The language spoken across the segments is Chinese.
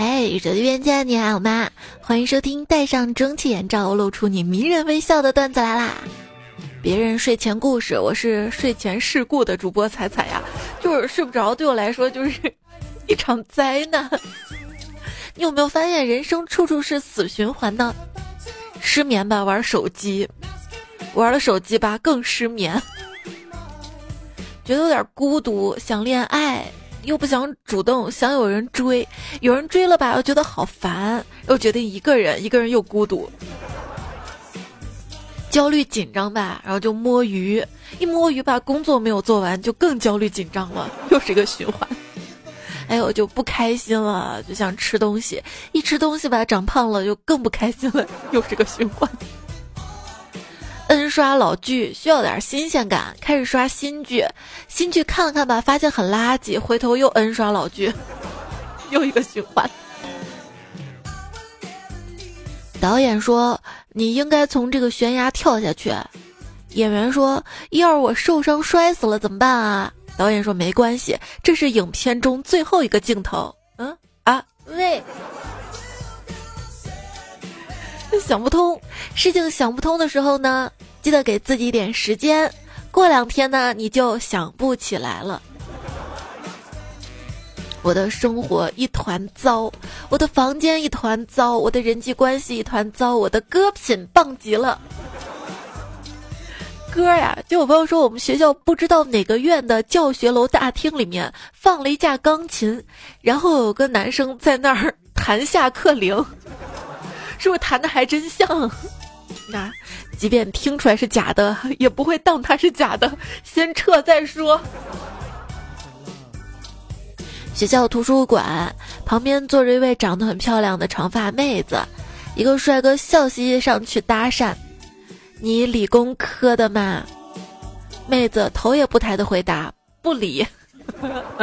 哎，手机边见，你好吗？欢迎收听戴上蒸汽眼罩，露出你迷人微笑的段子来啦！别人睡前故事，我是睡前事故的主播彩彩呀，就是睡不着，对我来说就是 一场灾难。你有没有发现人生处处是死循环呢？失眠吧，玩手机，玩了手机吧，更失眠，觉得有点孤独，想恋爱。又不想主动，想有人追，有人追了吧，又觉得好烦，又决定一个人，一个人又孤独，焦虑紧张吧，然后就摸鱼，一摸鱼吧，工作没有做完，就更焦虑紧张了，又是一个循环。哎呦，就不开心了，就想吃东西，一吃东西吧，长胖了，就更不开心了，又是个循环。N 刷老剧需要点新鲜感，开始刷新剧，新剧看了看吧，发现很垃圾，回头又 N 刷老剧，又一个循环。导演说你应该从这个悬崖跳下去，演员说要是我受伤摔死了怎么办啊？导演说没关系，这是影片中最后一个镜头。嗯啊喂。想不通，事情想不通的时候呢，记得给自己一点时间，过两天呢，你就想不起来了。我的生活一团糟，我的房间一团糟，我的人际关系一团糟，我的歌品棒极了。歌呀，就有朋友说我们学校不知道哪个院的教学楼大厅里面放了一架钢琴，然后有个男生在那儿弹下课铃。是不是弹的还真像？那 即便听出来是假的，也不会当它是假的，先撤再说。学校图书馆旁边坐着一位长得很漂亮的长发妹子，一个帅哥笑嘻嘻上去搭讪：“你理工科的吗？”妹子头也不抬的回答：“不理。”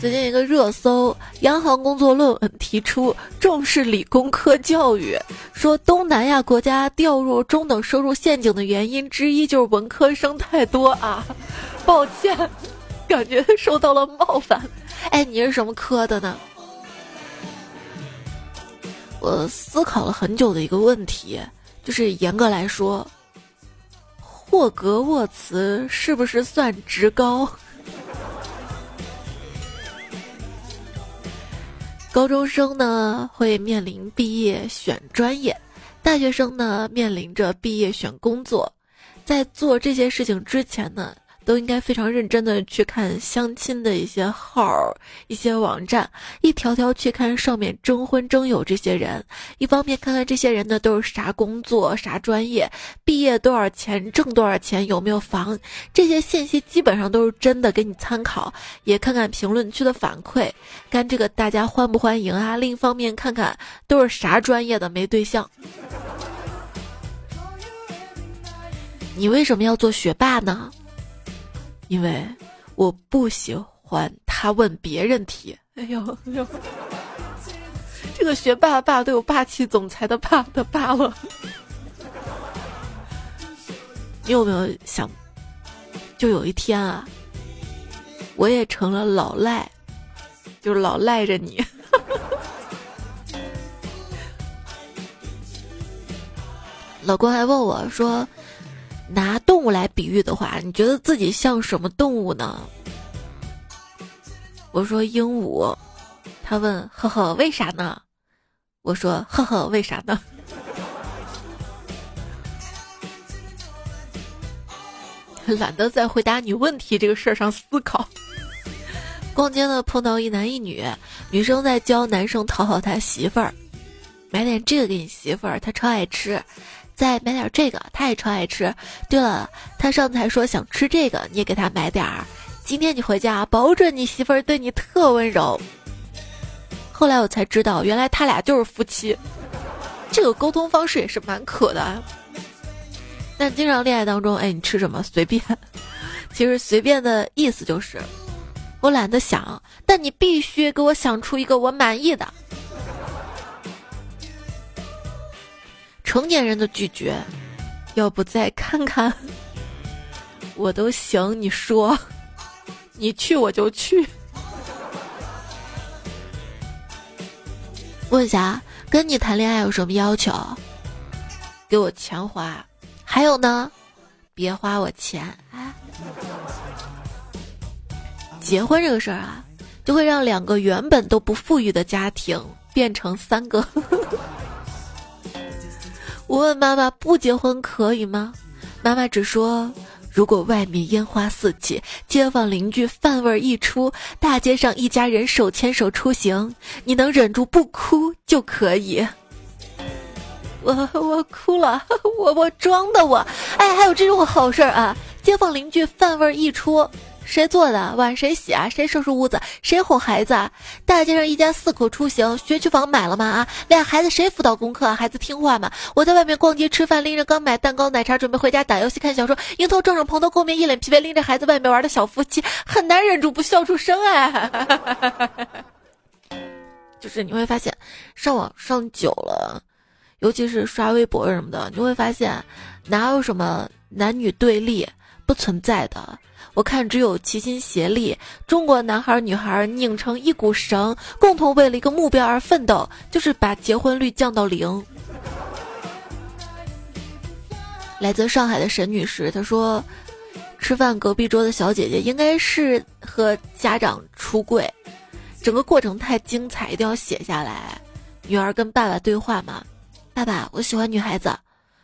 最近一个热搜，央行工作论文提出重视理工科教育，说东南亚国家掉入中等收入陷阱的原因之一就是文科生太多啊！抱歉，感觉受到了冒犯。哎，你是什么科的呢？我思考了很久的一个问题，就是严格来说，霍格沃茨是不是算职高？高中生呢会面临毕业选专业，大学生呢面临着毕业选工作，在做这些事情之前呢。都应该非常认真的去看相亲的一些号、一些网站，一条条去看上面征婚征友这些人，一方面看看这些人呢都是啥工作、啥专业，毕业多少钱、挣多少钱、有没有房，这些信息基本上都是真的，给你参考。也看看评论区的反馈，看这个大家欢不欢迎啊。另一方面看看都是啥专业的没对象。你为什么要做学霸呢？因为我不喜欢他问别人题。哎呦哎呦，这个学霸霸都有霸气总裁的霸的霸了。你有没有想，就有一天啊，我也成了老赖，就是老赖着你。老公还问我说。拿动物来比喻的话，你觉得自己像什么动物呢？我说鹦鹉，他问呵呵为啥呢？我说呵呵为啥呢？懒得在回答你问题这个事儿上思考。逛街呢碰到一男一女，女生在教男生讨好他媳妇儿，买点这个给你媳妇儿，她超爱吃。再买点这个，他也超爱吃。对了，他上次还说想吃这个，你也给他买点儿。今天你回家，保准你媳妇儿对你特温柔。后来我才知道，原来他俩就是夫妻。这个沟通方式也是蛮可的。但经常恋爱当中，哎，你吃什么随便。其实随便的意思就是，我懒得想，但你必须给我想出一个我满意的。成年人的拒绝，要不再看看？我都行，你说，你去我就去。问一下，跟你谈恋爱有什么要求？给我钱花，还有呢，别花我钱。哎，结婚这个事儿啊，就会让两个原本都不富裕的家庭变成三个。我问妈妈，不结婚可以吗？妈妈只说。如果外面烟花四起，街坊邻居饭味一出，大街上一家人手牵手出行，你能忍住不哭就可以。我我哭了，我我装的我，哎，还有这种好事儿啊！街坊邻居饭味一出。谁做的碗谁洗啊？谁收拾屋子？谁哄孩子？啊大街上一家四口出行，学区房买了吗？啊，俩孩子谁辅导功课？孩子听话吗？我在外面逛街吃饭，拎着刚买蛋糕奶茶，准备回家打游戏看小说，迎头撞上蓬头垢面、一脸疲惫拎着孩子外面玩的小夫妻，很难忍住不笑出声哎。就是你会发现，上网上久了，尤其是刷微博什么的，你会发现，哪有什么男女对立不存在的。我看只有齐心协力，中国男孩女孩拧成一股绳，共同为了一个目标而奋斗，就是把结婚率降到零。来自上海的沈女士，她说，吃饭隔壁桌的小姐姐应该是和家长出柜，整个过程太精彩，一定要写下来。女儿跟爸爸对话嘛，爸爸，我喜欢女孩子。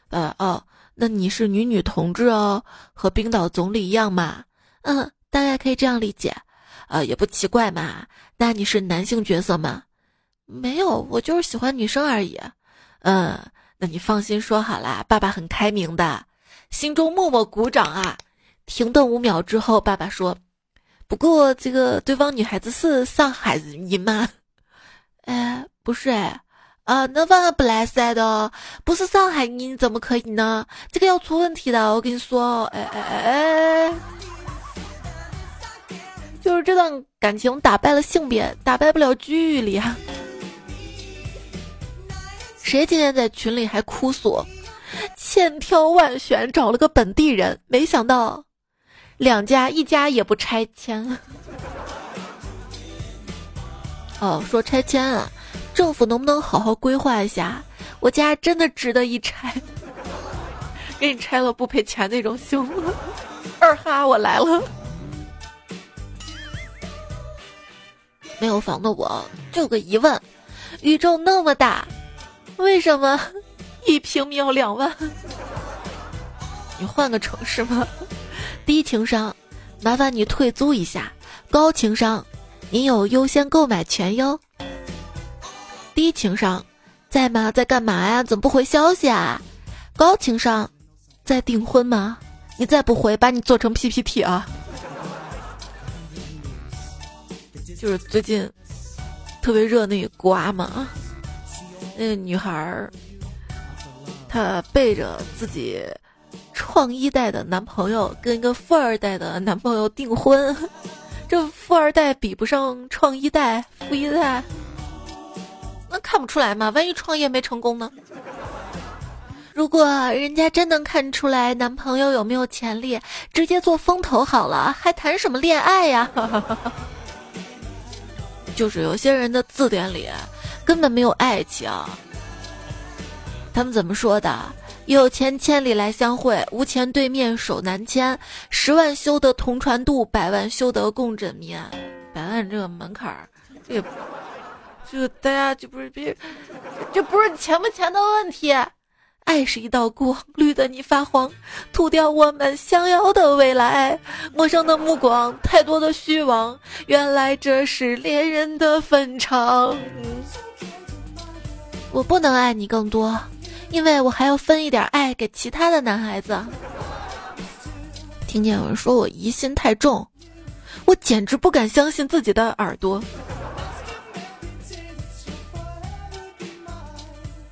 呃哦，那你是女女同志哦，和冰岛总理一样嘛。嗯，大概可以这样理解，呃，也不奇怪嘛。那你是男性角色吗？没有，我就是喜欢女生而已。嗯，那你放心说好啦，爸爸很开明的。心中默默鼓掌啊。停顿五秒之后，爸爸说：“不过这个对方女孩子是上海人吗？”哎，不是哎，啊，那万万不来塞的，不是上海人怎么可以呢？这个要出问题的，我跟你说，哎哎哎。就是这段感情打败了性别，打败不了距离啊！谁今天在群里还哭诉，千挑万选找了个本地人，没想到两家一家也不拆迁。哦，说拆迁啊，政府能不能好好规划一下？我家真的值得一拆，给你拆了不赔钱那种，行吗？二哈，我来了。没有房的我，就有个疑问：宇宙那么大，为什么一平米要两万？你换个城市吗？低情商，麻烦你退租一下；高情商，你有优先购买权哟。低情商，在吗？在干嘛呀？怎么不回消息啊？高情商，在订婚吗？你再不回，把你做成 PPT 啊！就是最近特别热那个瓜嘛，那个女孩儿，她背着自己创一代的男朋友跟一个富二代的男朋友订婚，这富二代比不上创一代，富一代，那看不出来吗？万一创业没成功呢？如果人家真能看出来男朋友有没有潜力，直接做风投好了，还谈什么恋爱呀？就是有些人的字典里根本没有爱情。他们怎么说的？有钱千里来相会，无钱对面手难牵。十万修得同船渡，百万修得共枕眠。百万这个门槛儿，这这大家就不是别，这不是钱不钱的问题。爱是一道光，绿的你发黄，涂掉我们想要的未来。陌生的目光，太多的虚妄，原来这是恋人的坟场。我不能爱你更多，因为我还要分一点爱给其他的男孩子。听见有人说我疑心太重，我简直不敢相信自己的耳朵。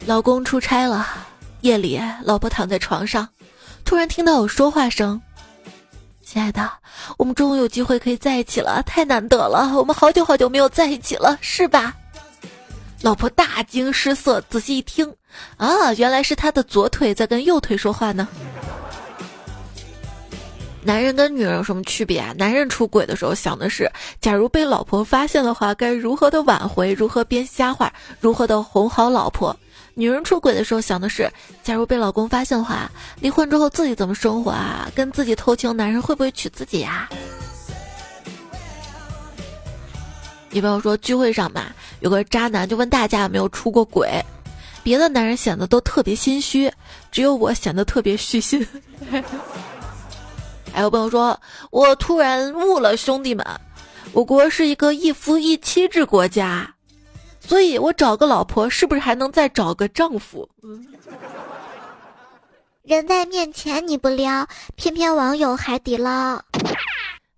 老公出差了。夜里，老婆躺在床上，突然听到有说话声：“亲爱的，我们终于有机会可以在一起了，太难得了！我们好久好久没有在一起了，是吧？”老婆大惊失色，仔细一听，啊，原来是他的左腿在跟右腿说话呢。男人跟女人有什么区别啊？男人出轨的时候想的是，假如被老婆发现的话，该如何的挽回，如何编瞎话，如何的哄好老婆；女人出轨的时候想的是，假如被老公发现的话，离婚之后自己怎么生活啊？跟自己偷情，男人会不会娶自己呀？你比如说聚会上嘛，有个渣男就问大家有没有出过轨，别的男人显得都特别心虚，只有我显得特别虚心。还有朋友说，我突然悟了，兄弟们，我国是一个一夫一妻制国家，所以我找个老婆是不是还能再找个丈夫？人在面前你不撩，偏偏网友海底捞。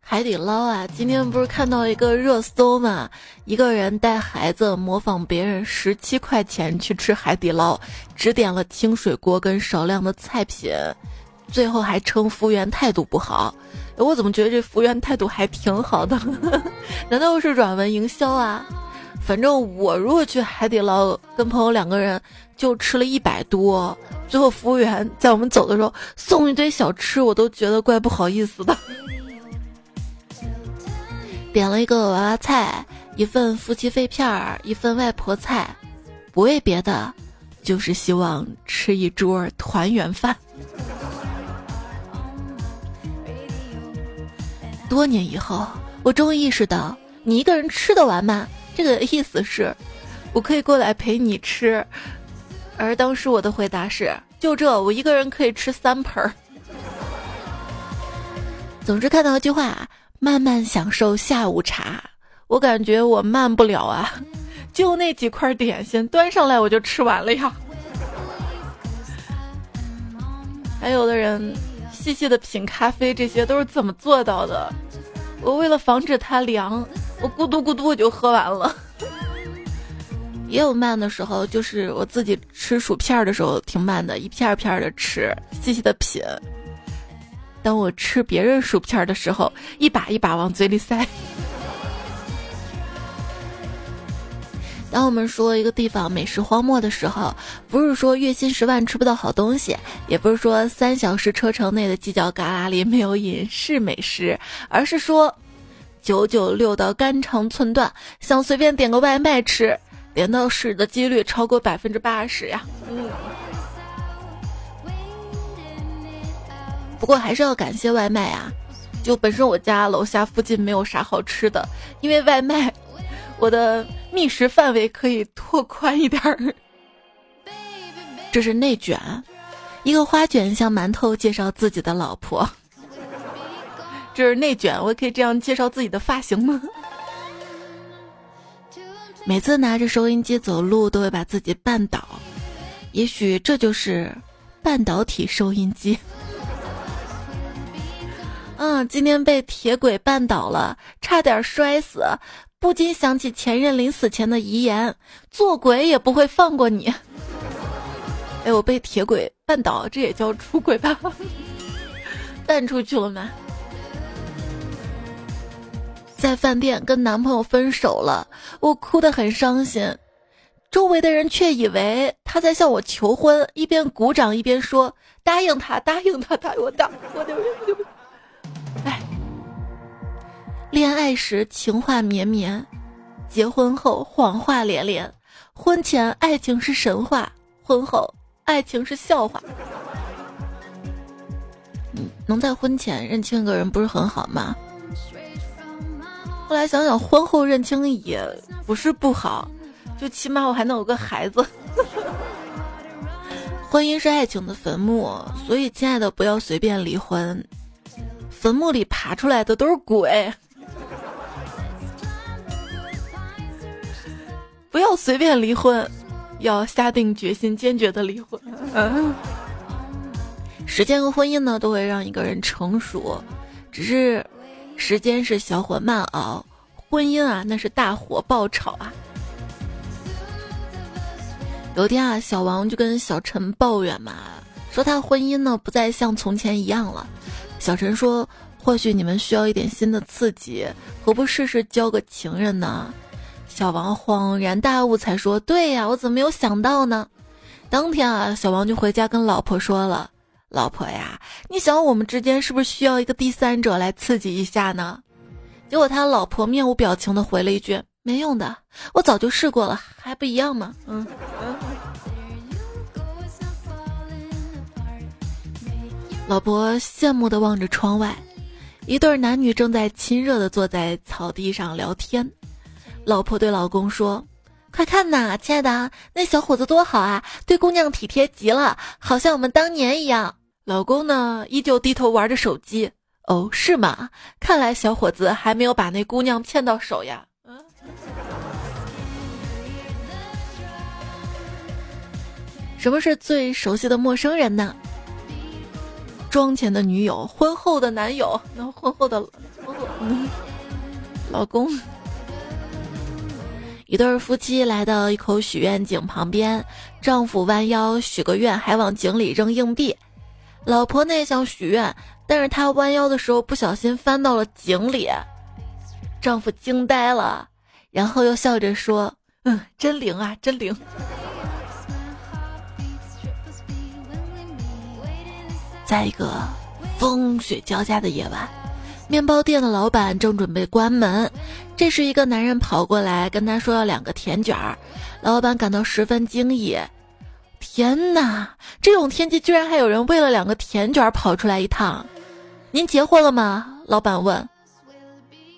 海底捞啊，今天不是看到一个热搜嘛？一个人带孩子模仿别人十七块钱去吃海底捞，只点了清水锅跟少量的菜品。最后还称服务员态度不好，我怎么觉得这服务员态度还挺好的？难道是软文营销啊？反正我如果去海底捞跟朋友两个人就吃了一百多，最后服务员在我们走的时候送一堆小吃，我都觉得怪不好意思的。点了一个娃娃菜，一份夫妻肺片儿，一份外婆菜，不为别的，就是希望吃一桌团圆饭。多年以后，我终于意识到，你一个人吃得完吗？这个意思是，我可以过来陪你吃。而当时我的回答是，就这，我一个人可以吃三盆儿。总之看到一句话，慢慢享受下午茶，我感觉我慢不了啊，就那几块点心端上来我就吃完了呀。还有的人。细细的品咖啡，这些都是怎么做到的？我为了防止它凉，我咕嘟咕嘟我就喝完了。也有慢的时候，就是我自己吃薯片的时候挺慢的，一片一片的吃，细细的品。当我吃别人薯片的时候，一把一把往嘴里塞。当我们说一个地方美食荒漠的时候，不是说月薪十万吃不到好东西，也不是说三小时车程内的犄角旮旯里没有隐士美食，而是说九九六的肝肠寸断，想随便点个外卖吃，点到屎的几率超过百分之八十呀。嗯。不过还是要感谢外卖啊，就本身我家楼下附近没有啥好吃的，因为外卖。我的觅食范围可以拓宽一点儿。这是内卷，一个花卷向馒头介绍自己的老婆。这是内卷，我可以这样介绍自己的发型吗？每次拿着收音机走路都会把自己绊倒，也许这就是半导体收音机。嗯，今天被铁轨绊倒了，差点摔死。不禁想起前任临死前的遗言：“做鬼也不会放过你。”哎，我被铁轨绊倒，这也叫出轨吧？绊出去了吗？在饭店跟男朋友分手了，我哭得很伤心，周围的人却以为他在向我求婚，一边鼓掌一边说：“答应他，答应他，答应我，答我的，哎。”恋爱时情话绵绵，结婚后谎话连连。婚前爱情是神话，婚后爱情是笑话。能在婚前认清一个人不是很好吗？后来想想，婚后认清也不是不好，就起码我还能有个孩子。婚姻是爱情的坟墓，所以亲爱的，不要随便离婚。坟墓里爬出来的都是鬼。不要随便离婚，要下定决心，坚决的离婚。时间和婚姻呢，都会让一个人成熟，只是时间是小火慢熬，婚姻啊，那是大火爆炒啊。有天啊，小王就跟小陈抱怨嘛，说他婚姻呢不再像从前一样了。小陈说，或许你们需要一点新的刺激，何不试试交个情人呢？小王恍然大悟，才说：“对呀，我怎么没有想到呢？”当天啊，小王就回家跟老婆说了：“老婆呀，你想我们之间是不是需要一个第三者来刺激一下呢？”结果他老婆面无表情的回了一句：“没用的，我早就试过了，还不一样吗？”嗯嗯。老婆羡慕的望着窗外，一对男女正在亲热的坐在草地上聊天。老婆对老公说：“快看呐，亲爱的，那小伙子多好啊，对姑娘体贴极了，好像我们当年一样。”老公呢，依旧低头玩着手机。哦，是吗？看来小伙子还没有把那姑娘骗到手呀。嗯。什么是最熟悉的陌生人呢？妆前的女友，婚后的男友，那婚后的老公。一对夫妻来到一口许愿井旁边，丈夫弯腰许个愿，还往井里扔硬币。老婆呢想许愿。但是她弯腰的时候不小心翻到了井里，丈夫惊呆了，然后又笑着说：“嗯，真灵啊，真灵。”在一个风雪交加的夜晚，面包店的老板正准备关门，这时一个男人跑过来跟他说要两个甜卷儿，老板感到十分惊异。天哪，这种天气居然还有人为了两个甜卷跑出来一趟！您结婚了吗？老板问。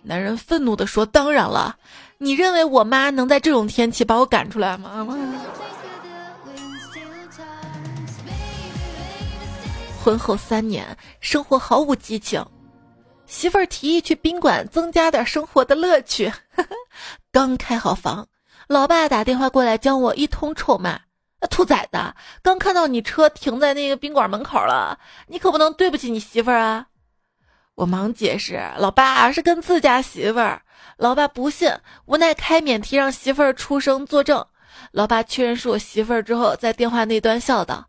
男人愤怒地说：“当然了，你认为我妈能在这种天气把我赶出来吗？”婚后三年，生活毫无激情。媳妇儿提议去宾馆增加点生活的乐趣。刚开好房，老爸打电话过来将我一通臭骂：“兔崽子，刚看到你车停在那个宾馆门口了，你可不能对不起你媳妇儿啊！”我忙解释，老爸是跟自家媳妇儿。老爸不信，无奈开免提让媳妇儿出声作证。老爸确认是我媳妇儿之后，在电话那端笑道：“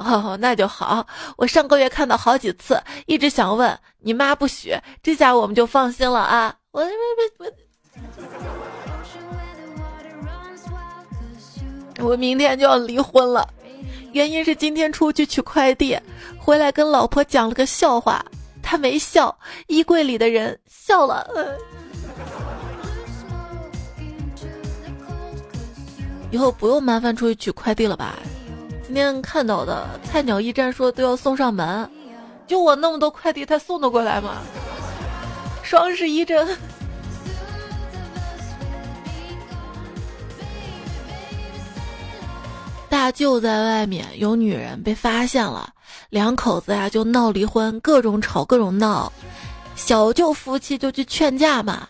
哦，那就好。我上个月看到好几次，一直想问你妈不许，这下我们就放心了啊！”我我我，我明天就要离婚了，原因是今天出去取快递，回来跟老婆讲了个笑话。他没笑，衣柜里的人笑了。以后不用麻烦出去取快递了吧？今天看到的菜鸟驿站说都要送上门，就我那么多快递，他送得过来吗？双十一这。大舅在外面有女人被发现了。两口子呀就闹离婚，各种吵各种闹，小舅夫妻就去劝架嘛，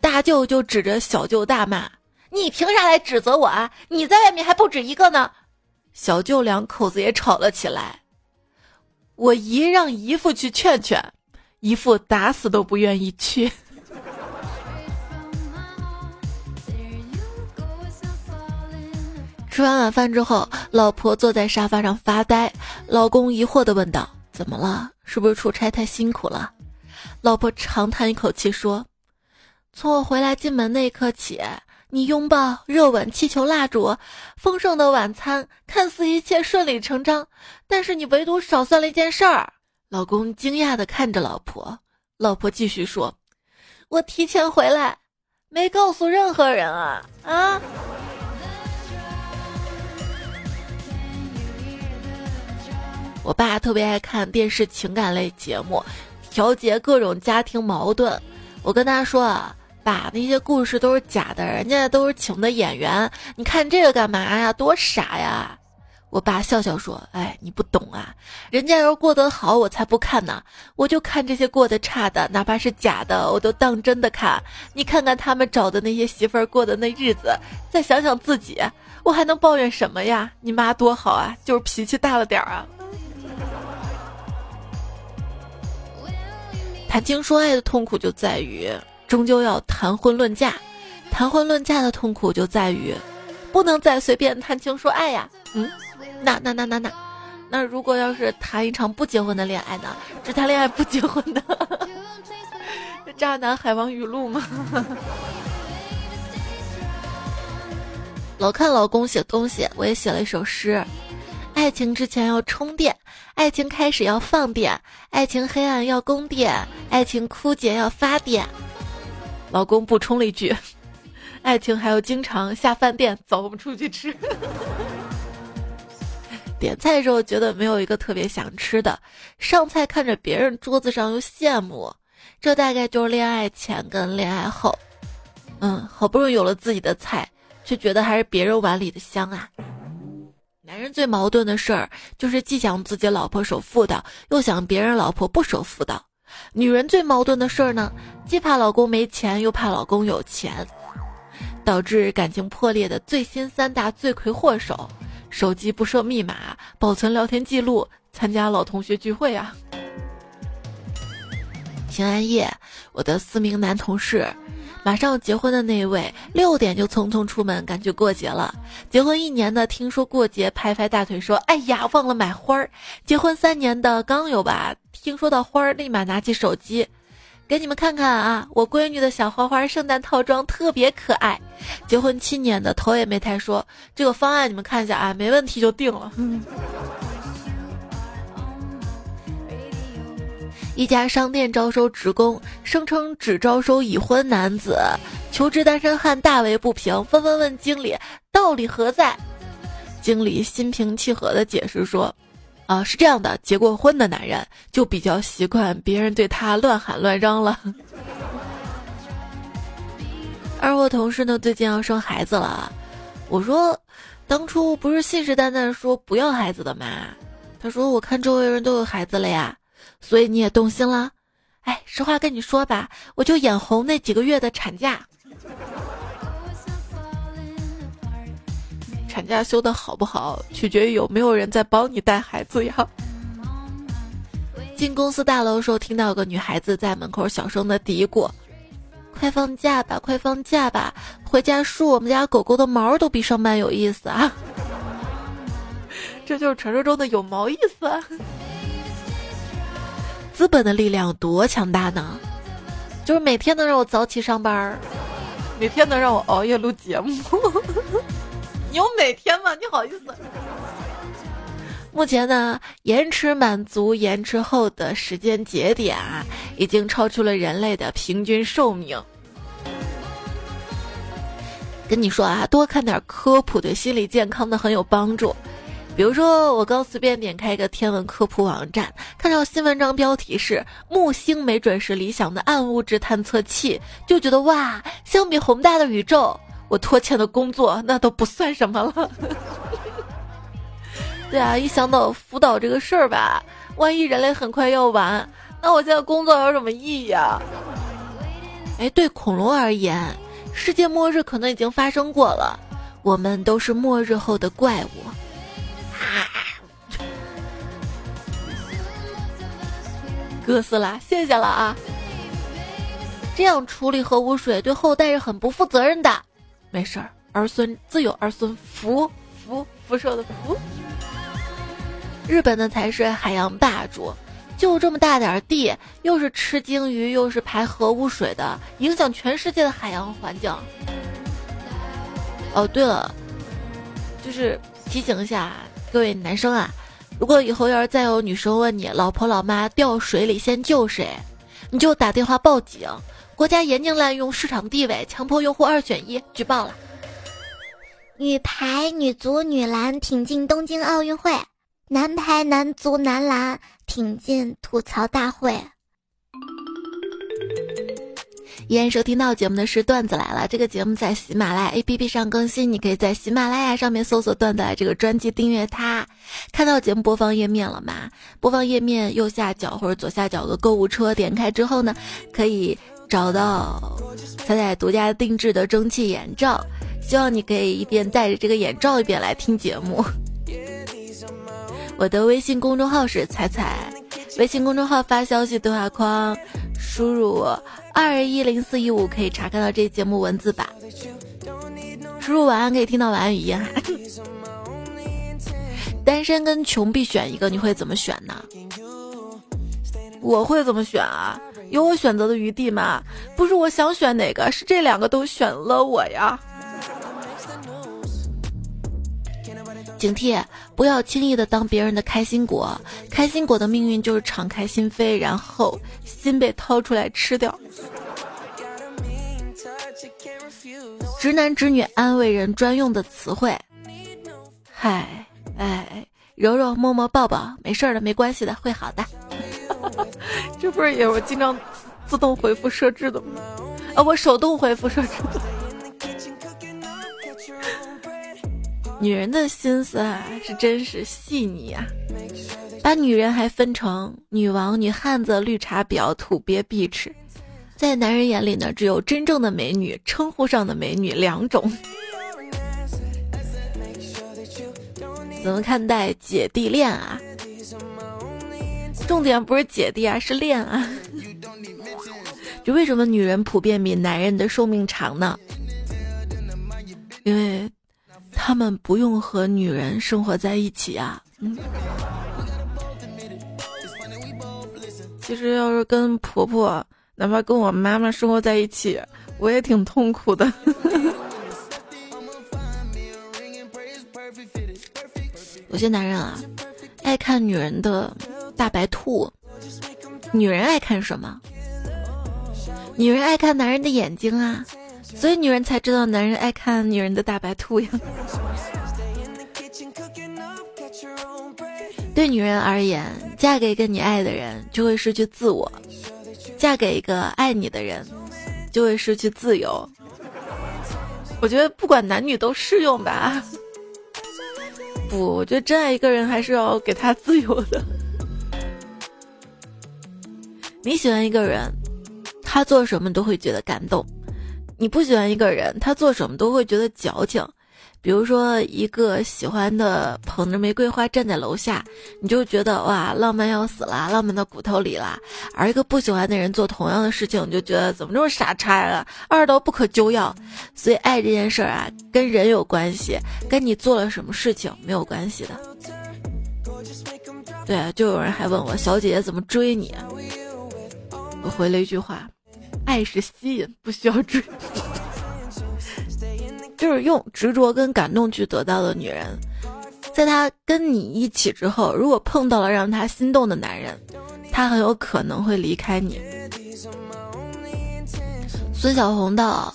大舅就指着小舅大骂：“你凭啥来指责我啊？你在外面还不止一个呢！”小舅两口子也吵了起来，我姨让姨父去劝劝，姨父打死都不愿意去。吃完晚饭之后，老婆坐在沙发上发呆，老公疑惑的问道：“怎么了？是不是出差太辛苦了？”老婆长叹一口气说：“从我回来进门那一刻起，你拥抱、热吻、气球、蜡烛、丰盛的晚餐，看似一切顺理成章，但是你唯独少算了一件事儿。”老公惊讶地看着老婆，老婆继续说：“我提前回来，没告诉任何人啊啊！”我爸特别爱看电视情感类节目，调节各种家庭矛盾。我跟他说啊，爸，那些故事都是假的，人家都是请的演员。你看这个干嘛呀？多傻呀！我爸笑笑说：“哎，你不懂啊，人家要过得好，我才不看呢。我就看这些过得差的，哪怕是假的，我都当真的看。你看看他们找的那些媳妇儿过的那日子，再想想自己，我还能抱怨什么呀？你妈多好啊，就是脾气大了点儿啊。”谈情说爱的痛苦就在于，终究要谈婚论嫁；谈婚论嫁的痛苦就在于，不能再随便谈情说爱呀。嗯，那那那那那，那如果要是谈一场不结婚的恋爱呢？只谈恋爱不结婚的，渣男海王语录吗？老看老公写东西，我也写了一首诗：爱情之前要充电，爱情开始要放电，爱情黑暗要供电，爱情枯竭要发电。老公补充了一句：“ 爱情还要经常下饭店，走，我们出去吃。”点菜的时候觉得没有一个特别想吃的，上菜看着别人桌子上又羡慕，这大概就是恋爱前跟恋爱后。嗯，好不容易有了自己的菜，却觉得还是别人碗里的香啊。男人最矛盾的事儿就是既想自己老婆守妇道，又想别人老婆不守妇道。女人最矛盾的事儿呢，既怕老公没钱，又怕老公有钱，导致感情破裂的最新三大罪魁祸首：手机不设密码、保存聊天记录、参加老同学聚会啊。平安夜，我的四名男同事，马上结婚的那一位，六点就匆匆出门赶去过节了。结婚一年的听说过节，拍拍大腿说：“哎呀，忘了买花儿。”结婚三年的刚有吧，听说到花儿，立马拿起手机，给你们看看啊，我闺女的小花花圣诞套装特别可爱。结婚七年的头也没抬说：“这个方案你们看一下啊，没问题就定了。”。一家商店招收职工，声称只招收已婚男子，求职单身汉大为不平，纷纷问经理道理何在。经理心平气和的解释说：“啊，是这样的，结过婚的男人就比较习惯别人对他乱喊乱嚷了。”而我同事呢，最近要生孩子了，我说：“当初不是信誓旦旦说不要孩子的吗？”他说：“我看周围人都有孩子了呀。”所以你也动心了，哎，实话跟你说吧，我就眼红那几个月的产假。产假休的好不好，取决于有没有人在帮你带孩子呀。进公司大楼的时候，听到有个女孩子在门口小声的嘀咕：“快放假吧，快放假吧，回家梳我们家狗狗的毛都比上班有意思啊！” 这就是传说中的有毛意思。啊资本的力量多强大呢？就是每天能让我早起上班，每天能让我熬夜录节目。有每天吗？你好意思？目前呢，延迟满足延迟后的时间节点啊，已经超出了人类的平均寿命。跟你说啊，多看点科普对心理健康的很有帮助。比如说，我刚随便点开一个天文科普网站，看到新文章标题是“木星没准是理想的暗物质探测器”，就觉得哇，相比宏大的宇宙，我拖欠的工作那都不算什么了。对啊，一想到福岛这个事儿吧，万一人类很快要完，那我现在工作有什么意义啊？哎，对恐龙而言，世界末日可能已经发生过了，我们都是末日后的怪物。哥斯拉，谢谢了啊！这样处理核污水对后代是很不负责任的。没事儿，儿孙自有儿孙福，福辐射的福。日本的才是海洋霸主，就这么大点地，又是吃鲸鱼，又是排核污水的，影响全世界的海洋环境。哦，对了，就是提醒一下各位男生啊。如果以后要是再有女生问你老婆老妈掉水里先救谁，你就打电话报警。国家严禁滥用市场地位，强迫用户二选一，举报了。女排、女足、女篮挺进东京奥运会，男排、男足、男篮挺进吐槽大会。依然收听到节目的是段子来了，这个节目在喜马拉雅 APP 上更新，你可以在喜马拉雅上面搜索“段子来”这个专辑订阅它。看到节目播放页面了吗？播放页面右下角或者左下角的购物车，点开之后呢，可以找到彩彩独家定制的蒸汽眼罩，希望你可以一边戴着这个眼罩一边来听节目。我的微信公众号是彩彩，微信公众号发消息对话框输入。二一零四一五可以查看到这节目文字版。输入晚安可以听到晚安语音哈。单身跟穷必选一个，你会怎么选呢？我会怎么选啊？有我选择的余地吗？不是我想选哪个，是这两个都选了我呀。警惕，不要轻易的当别人的开心果。开心果的命运就是敞开心扉，然后心被掏出来吃掉。直男直女安慰人专用的词汇。嗨，哎，揉揉摸摸抱抱，没事的，没关系的，会好的。这不是也我经常自动回复设置的吗？啊，我手动回复设置的。女人的心思啊，是真是细腻啊！把女人还分成女王、女汉子、绿茶婊、土鳖、碧池，在男人眼里呢，只有真正的美女、称呼上的美女两种。怎么看待姐弟恋啊？重点不是姐弟啊，是恋啊！就为什么女人普遍比男人的寿命长呢？因为。他们不用和女人生活在一起啊。嗯，其实要是跟婆婆，哪怕跟我妈妈生活在一起，我也挺痛苦的。有些男人啊，爱看女人的大白兔。女人爱看什么？女人爱看男人的眼睛啊。所以女人才知道男人爱看女人的大白兔呀。对女人而言，嫁给一个你爱的人就会失去自我；嫁给一个爱你的人，就会失去自由。我觉得不管男女都适用吧。不，我觉得真爱一个人还是要给他自由的。你喜欢一个人，他做什么都会觉得感动。你不喜欢一个人，他做什么都会觉得矫情。比如说，一个喜欢的捧着玫瑰花站在楼下，你就觉得哇，浪漫要死了，浪漫到骨头里了。而一个不喜欢的人做同样的事情，你就觉得怎么这么傻叉啊，二到不可救药。所以，爱这件事儿啊，跟人有关系，跟你做了什么事情没有关系的。对，就有人还问我，小姐姐怎么追你？我回了一句话。爱是吸引，不需要追，就是用执着跟感动去得到的女人，在她跟你一起之后，如果碰到了让她心动的男人，她很有可能会离开你。孙小红道：“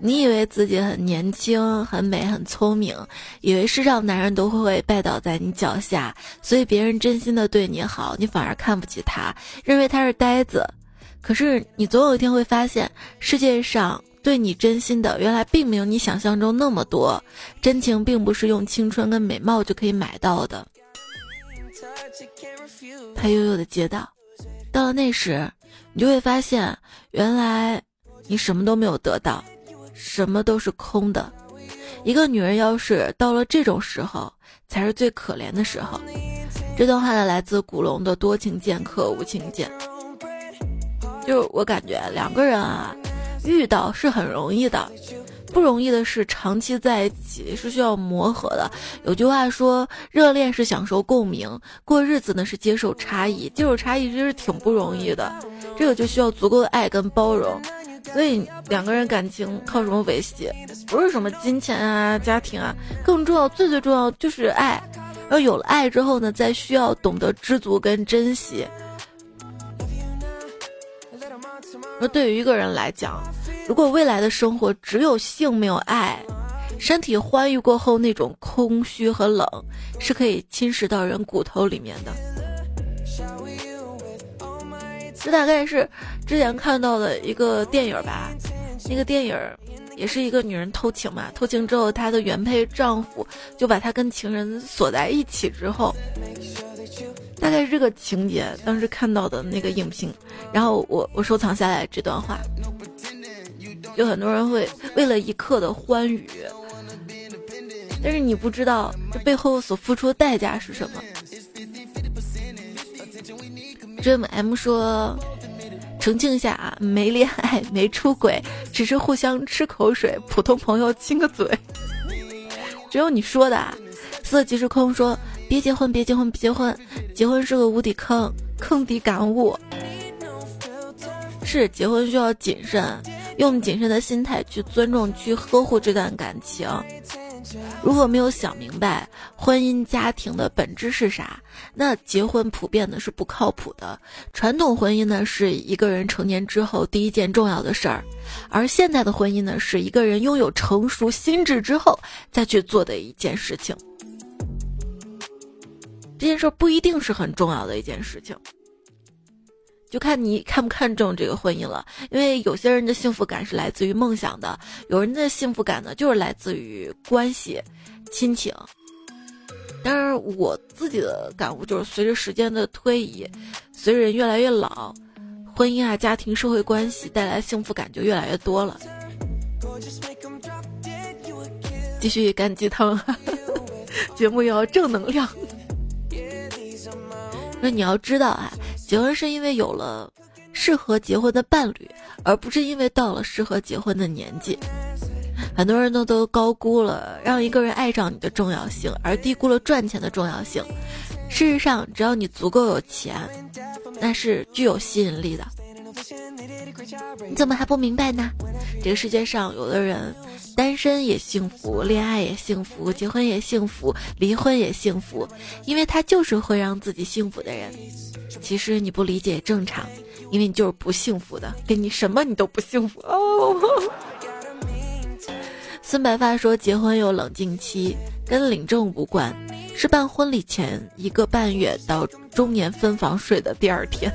你以为自己很年轻、很美、很聪明，以为世上男人都会拜倒在你脚下，所以别人真心的对你好，你反而看不起他，认为他是呆子。”可是你总有一天会发现，世界上对你真心的，原来并没有你想象中那么多。真情并不是用青春跟美貌就可以买到的。他悠悠的街道，到了那时，你就会发现，原来你什么都没有得到，什么都是空的。一个女人要是到了这种时候，才是最可怜的时候。这段话呢，来自古龙的多情剑客无情剑。就是我感觉两个人啊，遇到是很容易的，不容易的是长期在一起是需要磨合的。有句话说，热恋是享受共鸣，过日子呢是接受差异。接受差异其实挺不容易的，这个就需要足够的爱跟包容。所以两个人感情靠什么维系？不是什么金钱啊、家庭啊，更重要、最最重要就是爱。而有了爱之后呢，再需要懂得知足跟珍惜。说对于一个人来讲，如果未来的生活只有性没有爱，身体欢愉过后那种空虚和冷，是可以侵蚀到人骨头里面的。这大概是之前看到的一个电影吧，那个电影也是一个女人偷情嘛，偷情之后她的原配丈夫就把她跟情人锁在一起之后。大概是这个情节，当时看到的那个影评，然后我我收藏下来这段话，有很多人会为了一刻的欢愉，但是你不知道这背后所付出的代价是什么。Dream M 说，澄清一下啊，没恋爱，没出轨，只是互相吃口水，普通朋友亲个嘴。只有你说的，啊色即是空说。别结婚，别结婚，别结婚！结婚是个无底坑，坑底感悟。是结婚需要谨慎，用谨慎的心态去尊重、去呵护这段感情。如果没有想明白婚姻家庭的本质是啥，那结婚普遍的是不靠谱的。传统婚姻呢，是一个人成年之后第一件重要的事儿，而现在的婚姻呢，是一个人拥有成熟心智之后再去做的一件事情。这件事不一定是很重要的一件事情。就看你看不看重这个婚姻了，因为有些人的幸福感是来自于梦想的，有人的幸福感呢就是来自于关系、亲情。当然，我自己的感悟就是，随着时间的推移，随着人越来越老，婚姻啊、家庭、社会关系带来幸福感就越来越多了。继续干鸡汤，节目要正能量。那你要知道啊。结婚是因为有了适合结婚的伴侣，而不是因为到了适合结婚的年纪。很多人呢都高估了让一个人爱上你的重要性，而低估了赚钱的重要性。事实上，只要你足够有钱，那是具有吸引力的。你怎么还不明白呢？这个世界上，有的人单身也幸福，恋爱也幸福，结婚也幸福，离婚也幸福，因为他就是会让自己幸福的人。其实你不理解正常，因为你就是不幸福的，给你什么你都不幸福哦。孙白发说，结婚有冷静期，跟领证无关，是办婚礼前一个半月到中年分房睡的第二天。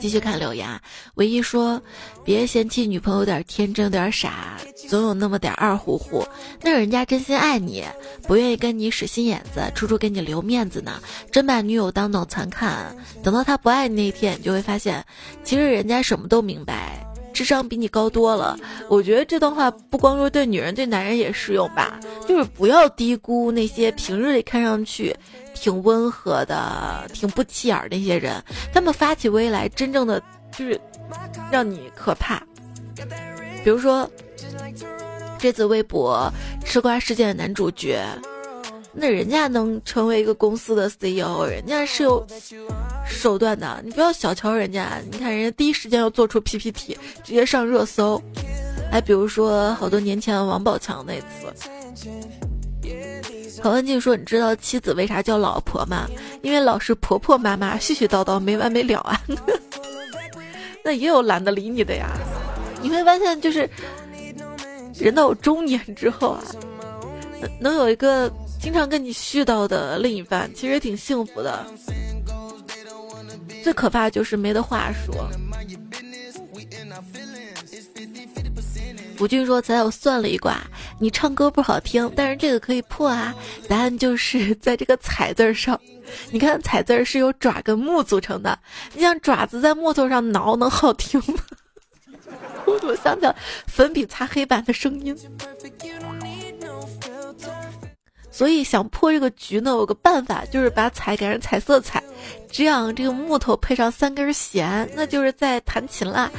继续看柳芽，唯一说，别嫌弃女朋友有点天真，有点傻，总有那么点二乎乎。那人家真心爱你，不愿意跟你使心眼子，处处给你留面子呢。真把女友当脑残看，等到他不爱你那一天，你就会发现，其实人家什么都明白，智商比你高多了。我觉得这段话不光说对女人，对男人也适用吧，就是不要低估那些平日里看上去。挺温和的，挺不起眼那些人，他们发起威来，真正的就是让你可怕。比如说，这次微博吃瓜事件的男主角，那人家能成为一个公司的 CEO，人家是有手段的，你不要小瞧人家。你看人家第一时间要做出 PPT，直接上热搜。还比如说，好多年前王宝强那次。何文静说：“你知道妻子为啥叫老婆吗？因为老是婆婆妈妈絮絮叨叨没完没了啊。那也有懒得理你的呀。你会发现，就是人到中年之后啊，能有一个经常跟你絮叨的另一半，其实挺幸福的。最可怕就是没得话说。”吴军说：“才我算了一卦，你唱歌不好听，但是这个可以破啊。答案就是 在这个‘彩’字上。你看‘彩’字是由爪跟木组成的，你像爪子在木头上挠，能好听吗？我怎么想起粉笔擦黑板的声音？所以想破这个局呢，有个办法，就是把‘彩’改成彩色‘彩’，这样这个木头配上三根弦，那就是在弹琴啦。”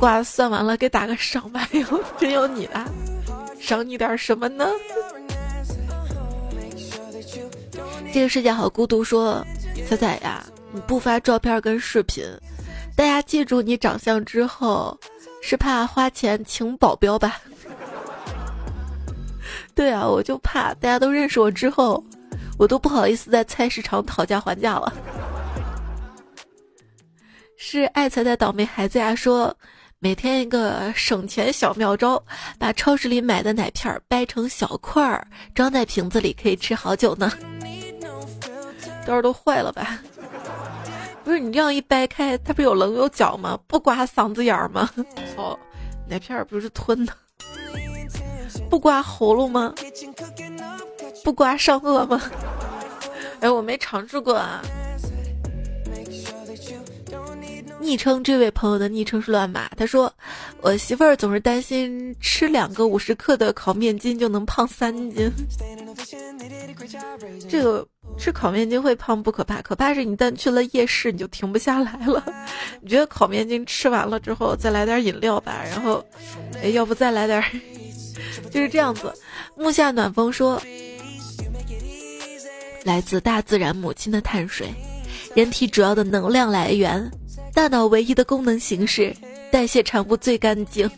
卦算完了，给打个赏吧！哟，真有你的，赏你点什么呢？这个世界好孤独。说彩彩呀，你不发照片跟视频，大家记住你长相之后，是怕花钱请保镖吧？对啊，我就怕大家都认识我之后，我都不好意思在菜市场讨价还价了。是爱彩彩倒霉孩子呀，说。每天一个省钱小妙招，把超市里买的奶片掰成小块儿，装在瓶子里，可以吃好久呢。刀儿都坏了吧？不是你这样一掰开，它不有棱有角吗？不刮嗓子眼儿吗？哦，奶片儿不是吞的，不刮喉咙吗？不刮上颚吗？哎，我没尝试过啊。昵称这位朋友的昵称是乱码，他说：“我媳妇儿总是担心吃两个五十克的烤面筋就能胖三斤。这个吃烤面筋会胖不可怕，可怕是你但去了夜市你就停不下来了。你觉得烤面筋吃完了之后再来点饮料吧，然后，哎，要不再来点，就是这样子。”木下暖风说：“来自大自然母亲的碳水，人体主要的能量来源。”大脑唯一的功能形式，代谢产物最干净。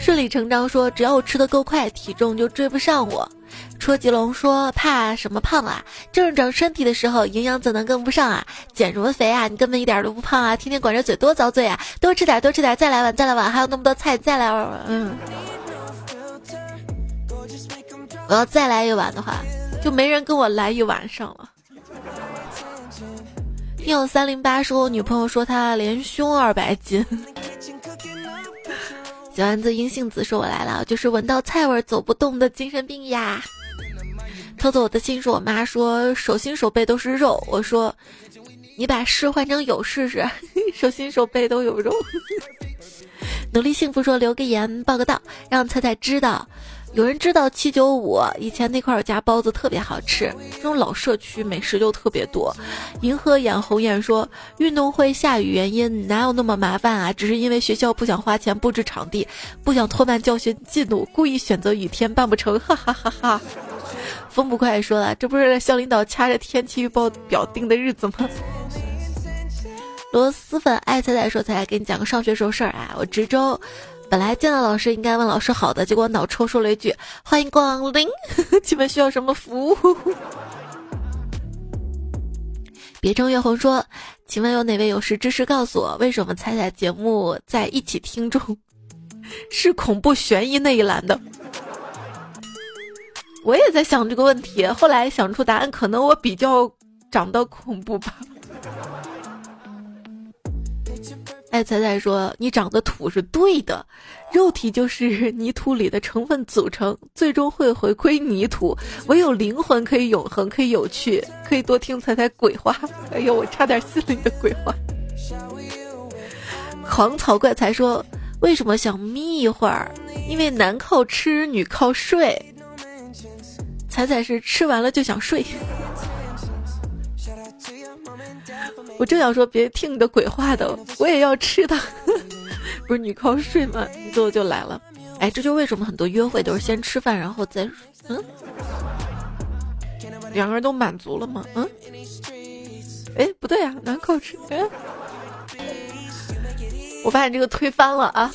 顺理成章说，只要我吃的够快，体重就追不上我。戳吉龙说：“怕什么胖啊？正是长身体的时候，营养怎能跟不上啊？减什么肥啊？你根本一点都不胖啊！天天管着嘴多遭罪啊！多吃点，多吃点，再来碗，再来碗，还有那么多菜，再来碗。嗯，我要再来一碗的话，就没人跟我来一晚上了。”听友三零八说，我女朋友说她连胸二百斤。小丸子阴性子说：“我来了，就是闻到菜味走不动的精神病呀。”偷走我的心说：“我妈说手心手背都是肉。”我说：“你把是换成有试试，手心手背都有肉。”努力幸福说：“留个言报个到，让菜菜知道。”有人知道七九五以前那块有家包子特别好吃，这种老社区美食就特别多。银河眼红眼说，运动会下雨原因哪有那么麻烦啊？只是因为学校不想花钱布置场地，不想拖慢教学进度，故意选择雨天办不成，哈哈哈哈。风不快说了，这不是校领导掐着天气预报表定的日子吗？螺蛳粉爱菜菜说，才给你讲个上学时候事儿啊，我值周。本来见到老师应该问老师好的，结果脑抽说了一句“欢迎光临”，请问需要什么服务？别称月红说：“请问有哪位有识之士告诉我，为什么彩彩节目在一起听众 是恐怖悬疑那一栏的？”我也在想这个问题，后来想出答案，可能我比较长得恐怖吧。爱彩彩说：“你长得土是对的，肉体就是泥土里的成分组成，最终会回归泥土。唯有灵魂可以永恒，可以有趣，可以多听彩彩鬼话。哎呦，我差点信了你的鬼话。”狂草怪才说：“为什么想眯一会儿？因为男靠吃，女靠睡。彩彩是吃完了就想睡。”我正想说别听你的鬼话的，我也要吃的，不是你靠睡吗？你最后就来了，哎，这就为什么很多约会都是先吃饭然后再，嗯，两个人都满足了吗？嗯，哎，不对呀，难靠吃，哎，我把你这个推翻了啊。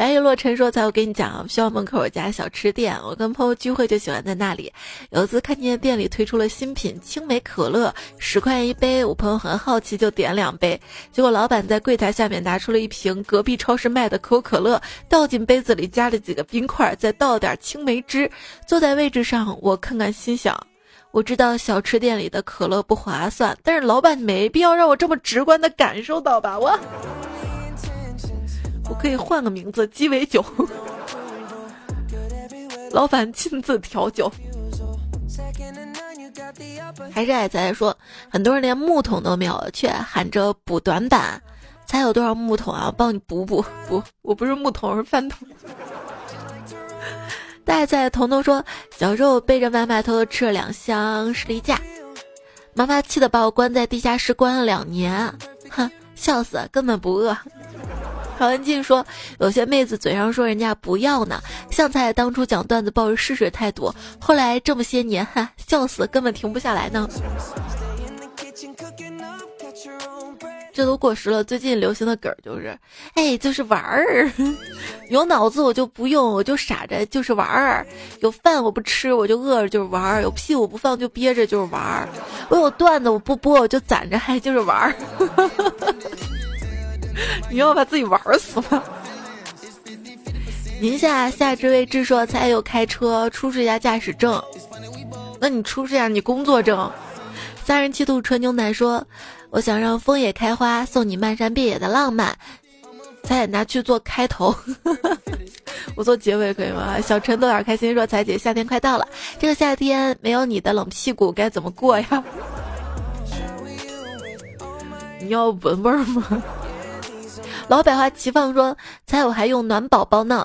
白玉落尘说：“才我跟你讲，学校门口有家小吃店，我跟朋友聚会就喜欢在那里。有一次看见店里推出了新品青梅可乐，十块钱一杯。我朋友很好奇，就点两杯。结果老板在柜台下面拿出了一瓶隔壁超市卖的可口可乐，倒进杯子里，加了几个冰块，再倒点青梅汁。坐在位置上，我看看，心想：我知道小吃店里的可乐不划算，但是老板没必要让我这么直观的感受到吧？我。”我可以换个名字，鸡尾酒。老板亲自调酒。还是爱仔说，很多人连木桶都没有，却喊着补短板。猜有多少木桶啊？帮你补补补。我不是木桶，是饭桶。戴仔彤彤说，小时候背着外卖偷偷吃了两箱士力架，妈妈气得把我关在地下室关了两年。哼，笑死，根本不饿。曹文静说：“有些妹子嘴上说人家不要呢，像菜当初讲段子抱着试试态度，后来这么些年，哈，笑死，根本停不下来呢。这都过时了。最近流行的梗就是，哎，就是玩儿，有脑子我就不用，我就傻着，就是玩儿。有饭我不吃，我就饿着，就是玩儿。有屁我不放，就憋着，就是玩儿。我有段子我不播，我就攒着，还就是玩儿。” 你要把自己玩死吗？宁夏夏之未知说才有开车出示一下驾驶证，那你出示一下你工作证。三十七度纯牛奶说，我想让枫叶开花，送你漫山遍野的浪漫。彩拿去做开头，我做结尾可以吗？小陈豆点开心说，彩姐夏天快到了，这个夏天没有你的冷屁股该怎么过呀？你要闻味吗？老百花齐放说：“猜我还用暖宝宝呢，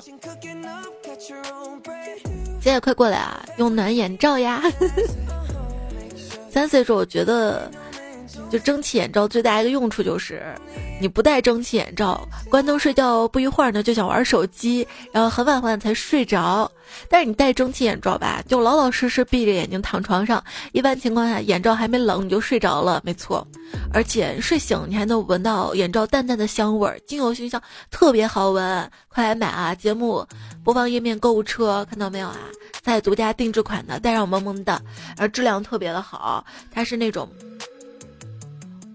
姐姐快过来啊，用暖眼罩呀！” 三岁时候：“我觉得就蒸汽眼罩最大一个用处就是，你不戴蒸汽眼罩，关灯睡觉不一会儿呢就想玩手机，然后很晚很晚才睡着。但是你戴蒸汽眼罩吧，就老老实实闭着眼睛躺床上，一般情况下眼罩还没冷你就睡着了，没错。而且睡醒你还能闻到眼罩淡淡的香味儿，精油熏香特别好闻，快来买啊！节目播放页面购物车看到没有啊？在独家定制款的，戴上萌萌的，而质量特别的好，它是那种。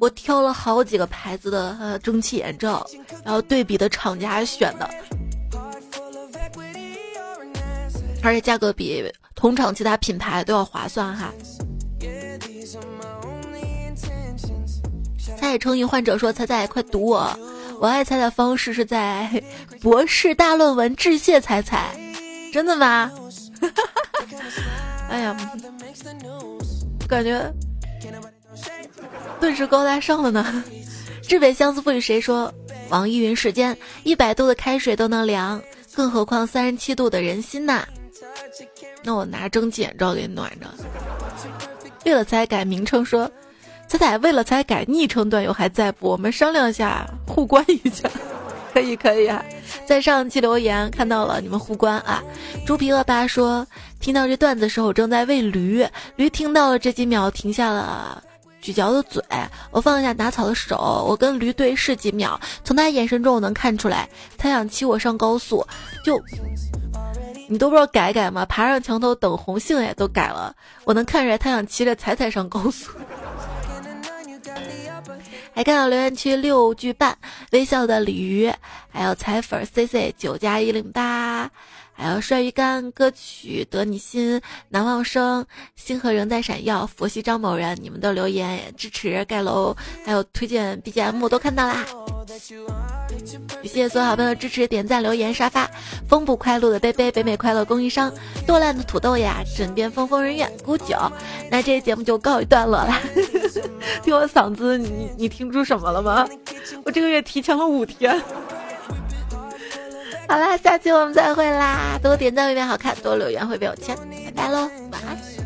我挑了好几个牌子的呃蒸汽眼罩，然后对比的厂家选的，而且价格比同厂其他品牌都要划算哈。彩彩成瘾患者说：“彩彩快读我，我爱彩彩方式是在博士大论文致谢彩彩，真的吗？哎呀，感觉。”顿时高大上了呢。至北相思赋予谁说？网易云时间一百度的开水都能凉，更何况三十七度的人心呐？那我拿蒸汽眼罩给你暖着。为了才改名称说，彩彩为了才改昵称段友还在不？我们商量一下互关一下，可以可以啊。在上期留言看到了你们互关啊。猪皮恶霸说，听到这段子时候正在喂驴，驴听到了这几秒停下了。咀嚼的嘴，我放下打草的手，我跟驴对视几秒，从他眼神中我能看出来，他想骑我上高速。就你都不知道改改吗？爬上墙头等红杏也都改了，我能看出来他想骑着踩踩上高速。还看到留言区六句半微笑的鲤鱼，还有彩粉 C C 九加一零八。还有帅鱼干歌曲得你心难忘生星河仍在闪耀佛系张某人你们的留言支持盖楼还有推荐 BGM 都看到啦，谢谢所有好朋友支持点赞留言沙发风不快乐的杯杯北美快乐供应商剁烂的土豆呀枕边风风人院孤九，那这节目就告一段落了。听我嗓子，你你听出什么了吗？我这个月提前了五天。好啦下期我们再会啦。多点赞会变好看多留言会变有钱拜拜喽晚安。